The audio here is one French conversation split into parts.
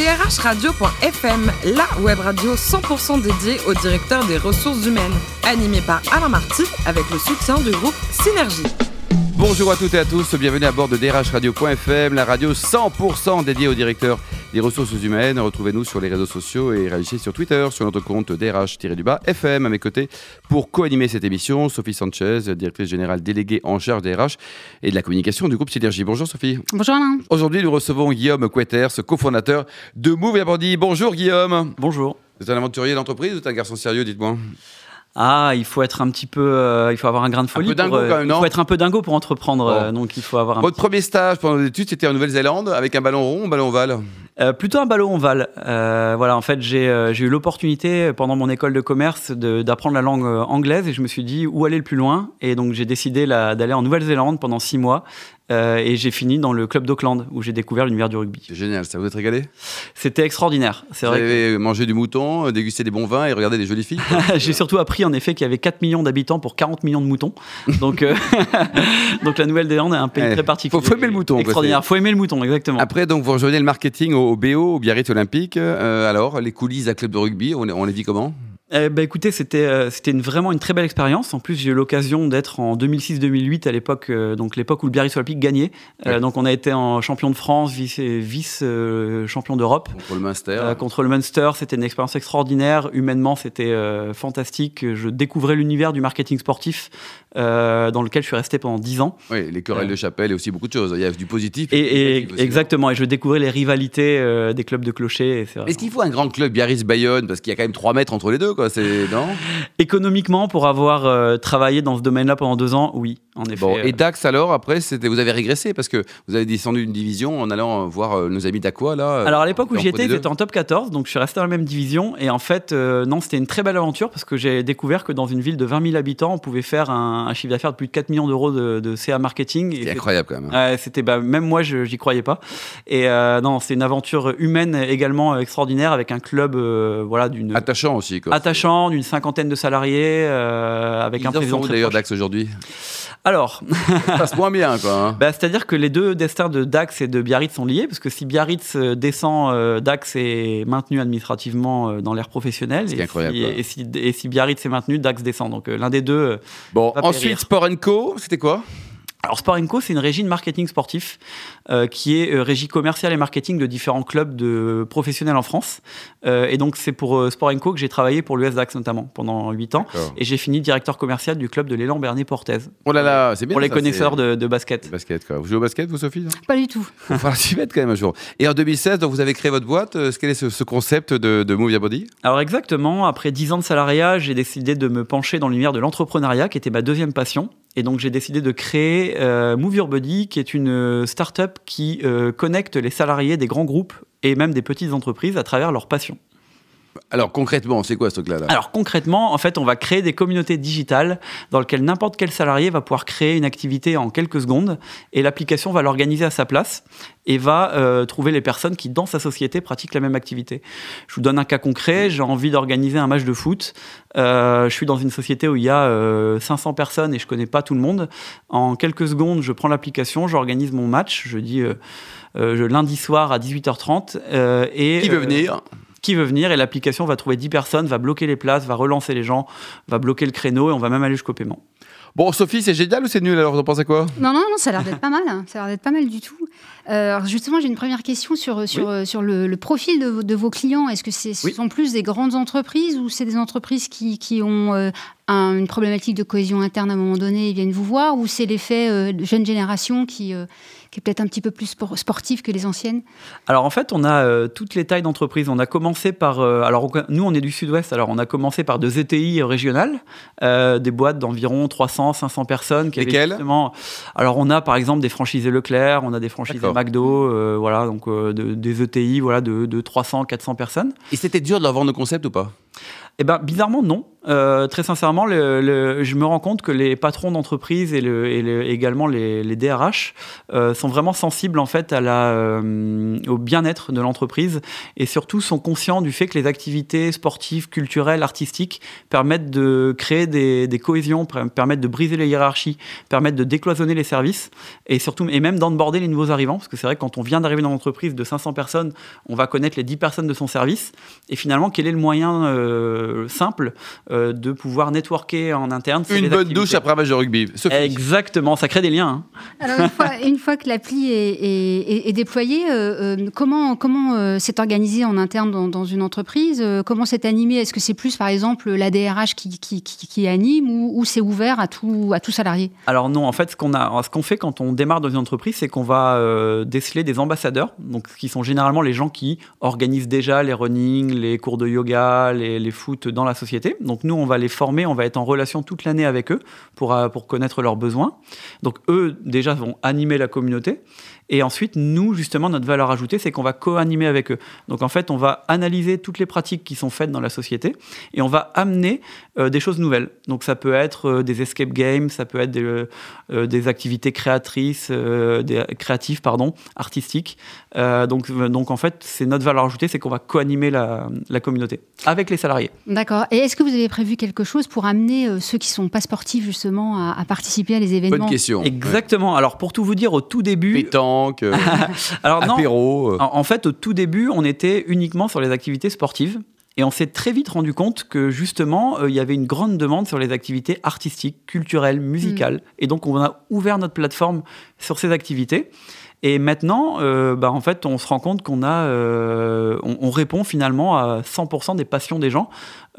drhradio.fm, la web radio 100% dédiée au directeur des ressources humaines, animée par Alain Marty avec le soutien du groupe Synergie. Bonjour à toutes et à tous, bienvenue à bord de drhradio.fm, la radio 100% dédiée au directeur des ressources humaines. Retrouvez-nous sur les réseaux sociaux et réagissez sur Twitter, sur notre compte DRH-FM. À mes côtés, pour co-animer cette émission, Sophie Sanchez, directrice générale déléguée en charge des RH et de la communication du groupe Synergie. Bonjour Sophie. Bonjour Alain. Aujourd'hui, nous recevons Guillaume Queters, cofondateur de Move et Bonjour Guillaume. Bonjour. Vous êtes un aventurier d'entreprise ou êtes un garçon sérieux, dites-moi? Ah, il faut être un petit peu, euh, il faut avoir un grain de folie. Un peu dingo pour, euh, quand même, non Il faut être un peu dingo pour entreprendre, euh, donc il faut avoir un. Votre petit- premier stage pendant vos études, c'était en Nouvelle-Zélande avec un ballon rond ou un ballon ovale? Euh, plutôt un ballon ovale. Euh, voilà, en fait, j'ai euh, eu l'opportunité euh, pendant mon école de commerce d'apprendre la langue anglaise et je me suis dit où aller le plus loin. Et donc j'ai décidé d'aller en Nouvelle-Zélande pendant six mois. Euh, et j'ai fini dans le club d'Auckland où j'ai découvert l'univers du rugby. C'est génial, ça vous êtes régalé? C'était extraordinaire. C'est Vous vrai. que- avez mangé du mouton, euh, dégusté des bons vins et regardé des jolies filles J'ai surtout appris en effet qu'il y avait 4 millions d'habitants pour 40 millions de moutons. Donc, euh, donc la Nouvelle-Zélande est un pays Ouais. très particulier. Faut- faut aimer le mouton, Extraordinaire. Faut aimer le mouton, exactement. Après, donc, vous rejoignez le marketing au, au BO, au Biarritz Olympique. Euh, alors, les coulisses d'un club de rugby, on, on les vit comment? Eh ben, écoutez, c'était euh, c'était une, vraiment une très belle expérience. En plus, j'ai eu l'occasion d'être en 2006-2008 à l'époque, euh, donc l'époque où le Biarritz Olympique gagnait. Euh, Ouais. donc on a été en champion de France, vice, vice euh, champion d'Europe. Contre le Munster contre le Munster, c'était une expérience extraordinaire. Humainement, c'était fantastique. Je découvrais l'univers du marketing sportif dans lequel je suis resté pendant 10 ans. Oui, les querelles de chapelle et aussi beaucoup de choses. Il y a du positif. Et, et- aussi. exactement, et je découvrais les rivalités des clubs de clochers. Est-ce qu'il faut un grand club Biarritz-Bayonne? Parce qu'il y a quand même 3 mètres entre les deux, quoi. C'est, non? Économiquement, pour avoir euh, travaillé dans ce domaine-là pendant deux ans, oui, en effet. Bon, euh, et Dax, alors, après, c'était, vous avez régressé parce que vous avez descendu une division en allant voir euh, nos amis d'Aqua, là. Alors à l'époque où j'y étais, étaient en top 14, donc je suis resté dans la même division. Et en fait, euh, non, c'était une très belle aventure parce que j'ai découvert que dans une ville de 20 000 habitants, on pouvait faire un, un chiffre d'affaires de plus de 4 millions d'euros de, de CA marketing. Et C'est c'est- incroyable, quand même. hein. C'était bah, même moi, je j'y croyais pas. Et non, c'est une aventure humaine également extraordinaire avec un club, voilà, d'une Attachant aussi, quoi. attachant, d'une cinquantaine de salariés, euh, avec Ils un président très d'ailleurs. Dax, aujourd'hui? Alors, Ça passe moins bien, quoi. hein. Bah, C'est-à-dire que les deux destins de Dax et de Biarritz sont liés, parce que si Biarritz euh, descend, euh, Dax est maintenu administrativement euh, dans l'ère professionnelle. Ce qui est et, incroyable, si, et, si, et si Biarritz est maintenu, Dax descend. Donc l'un des deux. Bon, ensuite, périr. Sport Co, c'était quoi? Alors Sport Co, c'est une régie de marketing sportif euh, qui est euh, régie commerciale et marketing de différents clubs de professionnels en France. Euh, et donc c'est pour euh, Sport Co que j'ai travaillé pour l'US Dax notamment pendant 8 ans. Et j'ai fini directeur commercial du club de l'élan Bernet Portez. Oh là là, c'est bien. Pour les ça, connaisseurs de, de basket. Basket, quoi. Vous jouez au basket, vous, Sophie non? Pas du tout. Il faudra s'y mettre quand même un jour. Et en 2016, donc, vous avez créé votre boîte. Euh, Quel est ce, ce concept de, de Move Your Body? Alors exactement, après 10 ans de salariat, j'ai décidé de me pencher dans l'univers de l'entrepreneuriat, qui était ma deuxième passion. Et donc j'ai décidé de créer euh, Move Your Body, qui est une euh, start-up qui euh, connecte les salariés des grands groupes et même des petites entreprises à travers leur passion. Alors, concrètement, c'est quoi ce truc-là là? Alors concrètement, en fait, on va créer des communautés digitales dans lesquelles n'importe quel salarié va pouvoir créer une activité en quelques secondes et l'application va l'organiser à sa place et va euh, trouver les personnes qui, dans sa société, pratiquent la même activité. Je vous donne un cas concret. J'ai envie d'organiser un match de foot. Euh, je suis dans une société où il y a euh, 500 personnes et je connais pas tout le monde. En quelques secondes, je prends l'application, j'organise mon match. Je dis euh, euh, lundi soir à 18h30 euh, et Qui veut euh, venir? Qui veut venir et l'application va trouver 10 personnes, va bloquer les places, va relancer les gens, va bloquer le créneau et on va même aller jusqu'au paiement. Bon, Sophie, c'est génial ou c'est nul alors Vous en pensez quoi? Non, non, non, ça a l'air d'être pas mal. hein. Ça a l'air d'être pas mal du tout. Euh, alors justement, j'ai une première question sur, sur, euh, sur le, le profil de, vos- de vos clients. Est-ce que c'est- ce Oui. sont plus des grandes entreprises ou c'est des entreprises qui, qui ont euh, un- une problématique de cohésion interne à un moment donné et viennent vous voir Ou c'est l'effet euh, de jeune génération qui, euh, qui est peut-être un petit peu plus spor- sportive que les anciennes? Alors en fait, on a euh, toutes les tailles d'entreprise. On a commencé par, euh, alors nous on est du sud-ouest, alors on a commencé par deux ETI régionales, euh, des boîtes d'environ 300, 500 personnes. Qui Lesquelles? justement- Alors on a par exemple des franchisés Leclerc, on a des franchisés. McDo, euh, voilà, donc euh, de- des ETI voilà, de, de 300, 400 personnes. Et c'était dur de leur vendre le concept ou pas? Eh ben bizarrement non. Euh, très sincèrement, je me rends compte que les patrons d'entreprise et, le, et le- également les, DRH euh, sont vraiment sensibles en fait euh, au bien-être de l'entreprise et surtout sont conscients du fait que les activités sportives, culturelles, artistiques permettent de créer des, cohésions, per- permettent de briser les hiérarchies, permettent de décloisonner les services et surtout et même d'onboarder les nouveaux arrivants. Parce que c'est vrai que quand on vient d'arriver dans l'entreprise de 500 personnes, on va connaître les 10 personnes de son service. Et finalement quel est le moyen simple euh, de pouvoir networker en interne Une bonne activités. douche après un match de rugby. Sophie. Exactement, ça crée des liens. hein. Alors, une fois, une fois que l'appli est, est- est- est déployée, euh, euh, comment, comment euh, c'est organisé en interne dans, dans une entreprise? Euh, Comment c'est animé? Est-ce que c'est plus, par exemple, la DRH qui, qui, qui- qui anime ou, ou c'est ouvert à tout, à tout salarié? Alors non, en fait, ce qu'on fait quand on démarre dans une entreprise, c'est qu'on va euh, déceler des ambassadeurs, donc qui sont généralement les gens qui organisent déjà les running, les cours de yoga, les, les foot dans la société. Donc nous, on va les former, on va être en relation toute l'année avec eux pour euh, pour connaître leurs besoins. Donc eux déjà vont animer la communauté. Et ensuite, nous, justement, notre valeur ajoutée, c'est qu'on va co-animer avec eux. Donc, en fait, on va analyser toutes les pratiques qui sont faites dans la société et on va amener euh, des choses nouvelles. Donc, ça peut être euh, des escape games, ça peut être des, euh, des activités créatrices, euh, des, créatives, pardon, artistiques. Euh, donc, donc, en fait, c'est notre valeur ajoutée, c'est qu'on va co-animer la, la communauté avec les salariés. D'accord. Et est-ce que vous avez prévu quelque chose pour amener euh, ceux qui sont pas sportifs, justement, à, à participer à les événements? Bonne question. Exactement. Alors, pour tout vous dire, au tout début. Pétanque, euh, Alors, non, apéro. euh. En, en fait, au tout début, on était uniquement sur les activités sportives. Et on s'est très vite rendu compte que justement, euh, il y avait une grande demande sur les activités artistiques, culturelles, musicales. Et donc, on a ouvert notre plateforme sur ces activités. Et maintenant, euh, bah, en fait, on se rend compte qu'on a, euh, on, on répond finalement à 100% des passions des gens,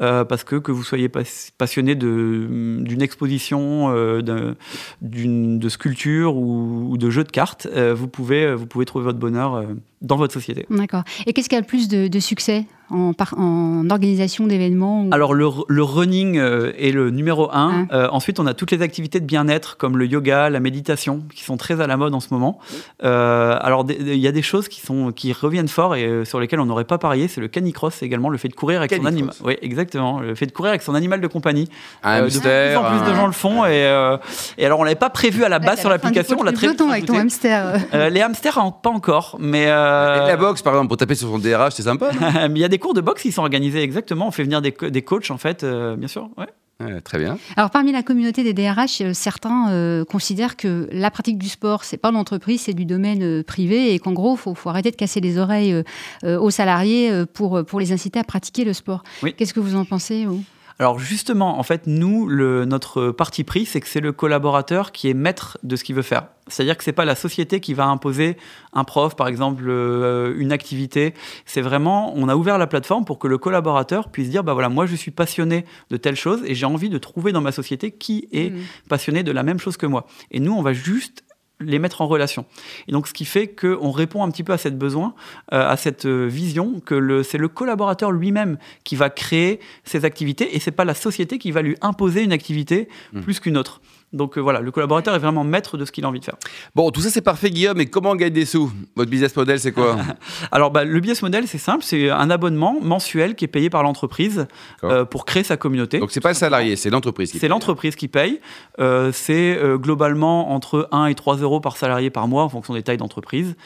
euh, parce que que vous soyez pas- passionné d'une exposition, d'un- d'une de sculpture ou, ou de jeux de cartes, vous pouvez vous pouvez trouver votre bonheur dans votre société. D'accord. Et qu'est-ce qui a le plus de, de succès? En, par- en organisation d'événements ou- Alors le, le running euh, est le numéro un. Ah. Euh, ensuite, on a toutes les activités de bien-être comme le yoga, la méditation, qui sont très à la mode en ce moment. Euh, alors il y a des choses qui sont qui reviennent fort et euh, sur lesquelles on n'aurait pas parié. C'est le canicross également, le fait de courir avec son animal. Oui, exactement. Le fait de courir avec son animal de compagnie. Un Euh, de hamster. plus en plus de gens le font et, euh, et alors on l'avait pas prévu à la base sur l'application. On l'a du très vite avec ton hamster. Euh, les hamsters pas encore, mais euh, Et La boxe, par exemple, pour taper sur son DRH, c'est sympa. mais il y a des cours de boxe qui sont organisés exactement. On fait venir des, des coachs en fait, euh, bien sûr. Ouais. Ouais, Très bien. Alors parmi la communauté des DRH, euh, certains euh, considèrent que la pratique du sport, c'est pas l'entreprise, c'est du domaine euh, privé et qu'en gros, faut, faut arrêter de casser les oreilles euh, aux salariés euh, pour pour les inciter à pratiquer le sport. Oui. Qu'est-ce que vous en pensez vous? Alors justement, en fait, nous, le, notre parti pris, c'est que c'est le collaborateur qui est maître de ce qu'il veut faire. C'est-à-dire que c'est pas la société qui va imposer un prof, par exemple, euh, une activité. C'est vraiment, on a ouvert la plateforme pour que le collaborateur puisse dire, bah voilà, moi je suis passionné de telle chose et j'ai envie de trouver dans ma société qui est Mhm. passionné de la même chose que moi. Et nous, on va juste les mettre en relation. Et donc, ce qui fait qu'on répond un petit peu à cette besoin, euh, à cette euh, vision, que c'est le collaborateur lui-même qui va créer ces activités et c'est pas la société qui va lui imposer une activité Mm. plus qu'une autre. Donc euh, voilà, le collaborateur est vraiment maître de ce qu'il a envie de faire. Bon, tout ça c'est parfait, Guillaume, mais comment on gagne des sous? Votre business model, c'est quoi? Alors, bah, le business model, c'est simple, c'est un abonnement mensuel qui est payé par l'entreprise euh, pour créer sa communauté. Donc c'est pas le salarié, c'est l'entreprise qui C'est l'entreprise qui paye. Euh, c'est globalement entre 1 et 3 euros par salarié par mois en fonction des tailles d'entreprise.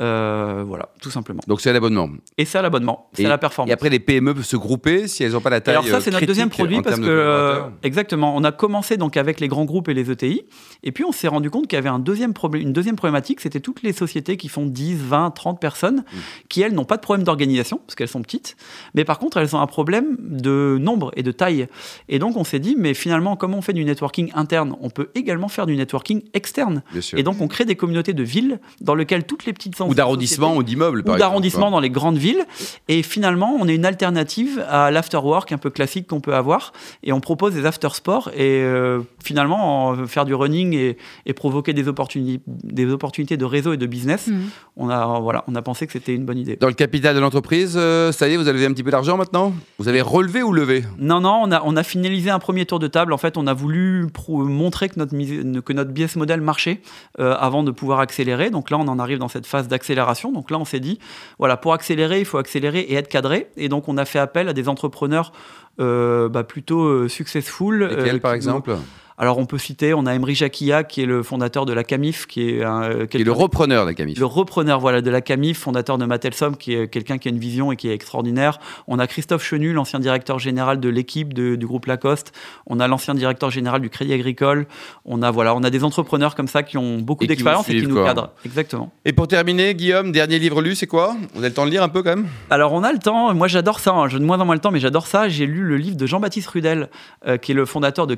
Euh, voilà, tout simplement. Donc c'est l'abonnement. Et c'est à l'abonnement, c'est à la performance. Et après, les PME peuvent se grouper si elles n'ont pas la taille. Alors ça, c'est notre euh, deuxième produit parce que euh, exactement, on a commencé donc avec les grands groupes et les ETI, et puis on s'est rendu compte qu'il y avait un deuxième problème, une deuxième problématique, c'était toutes les sociétés qui font 10, 20, 30 personnes, Mm. qui elles n'ont pas de problème d'organisation parce qu'elles sont petites, mais par contre elles ont un problème de nombre et de taille. Et donc on s'est dit, mais finalement, comme on fait du networking interne, on peut également faire du networking externe. Bien sûr. Et donc on crée des communautés de villes dans lesquelles toutes les petites Ou d'arrondissement ou d'immeubles, par ou d'arrondissement dans les grandes villes. Et finalement, on est une alternative à l'afterwork un peu classique qu'on peut avoir. Et on propose des after-sports. Et euh, finalement, en- faire du running et, et provoquer des opportunités, des opportunités de réseau et de business, Mhm. on, a, voilà, on a pensé que c'était une bonne idée. Dans le capital de l'entreprise, euh, ça y est, vous avez un petit peu d'argent maintenant? Vous avez relevé ou levé? Non, non, on a, on a finalisé un premier tour de table. En fait, on a voulu montrer que notre, que notre business model marchait euh, avant de pouvoir accélérer. Donc là, on en arrive dans cette phase d'accélération. Donc là, on s'est dit, voilà, pour accélérer, il faut accélérer et être cadré. Et donc, on a fait appel à des entrepreneurs euh, bah, plutôt successful. Lesquels, par exemple alors on peut citer, on a Emery Jacquilla qui est le fondateur de la Camif, qui est, un, qui est le repreneur de la Camif. Le repreneur voilà de la Camif, fondateur de Matelsom, qui est quelqu'un qui a une vision et qui est extraordinaire. On a Christophe Chenu, l'ancien directeur général de l'équipe du groupe Lacoste. On a l'ancien directeur général du Crédit Agricole. On a voilà, on a des entrepreneurs comme ça qui ont beaucoup d'expérience et qui nous cadrent. Exactement. Et pour terminer, Guillaume, dernier livre lu, c'est quoi? Vous avez le temps de lire un peu quand même? Alors on a le temps. Moi j'adore ça. Hein. J'ai de moins en moins le temps, mais j'adore ça. J'ai lu le livre de Jean-Baptiste Rudel, euh, qui est le fondateur de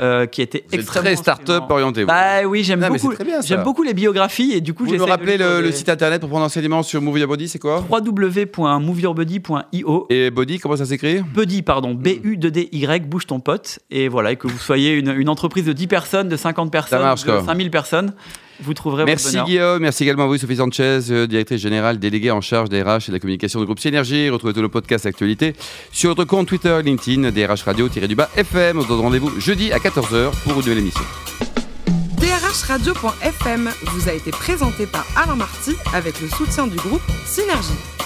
Euh, qui était très start-up orienté. Bah oui, j'aime beaucoup. J'aime beaucoup les biographies et du coup, j'ai. Vous me rappeler le, site internet pour prendre enseignement sur Move Your Body, c'est quoi www.moveyourbody.io. Et Body, comment ça s'écrit? Buddy, pardon, B-U-D-D-Y, bouge ton pote. Et voilà, et que vous soyez une, une, entreprise de 10 personnes, de 50 personnes, de 5000 personnes vous trouverez Merci Guillaume, merci également à vous Sophie Sanchez, euh, directrice générale déléguée en charge des RH et de la communication du groupe Synergie. Retrouvez tous nos podcasts actualité sur notre compte Twitter, LinkedIn, DRH Radio-du-bas FM. On se donne rendez-vous jeudi à 14h pour une nouvelle émission. Radio.fm vous a été présenté par Alain Marty avec le soutien du groupe Synergie.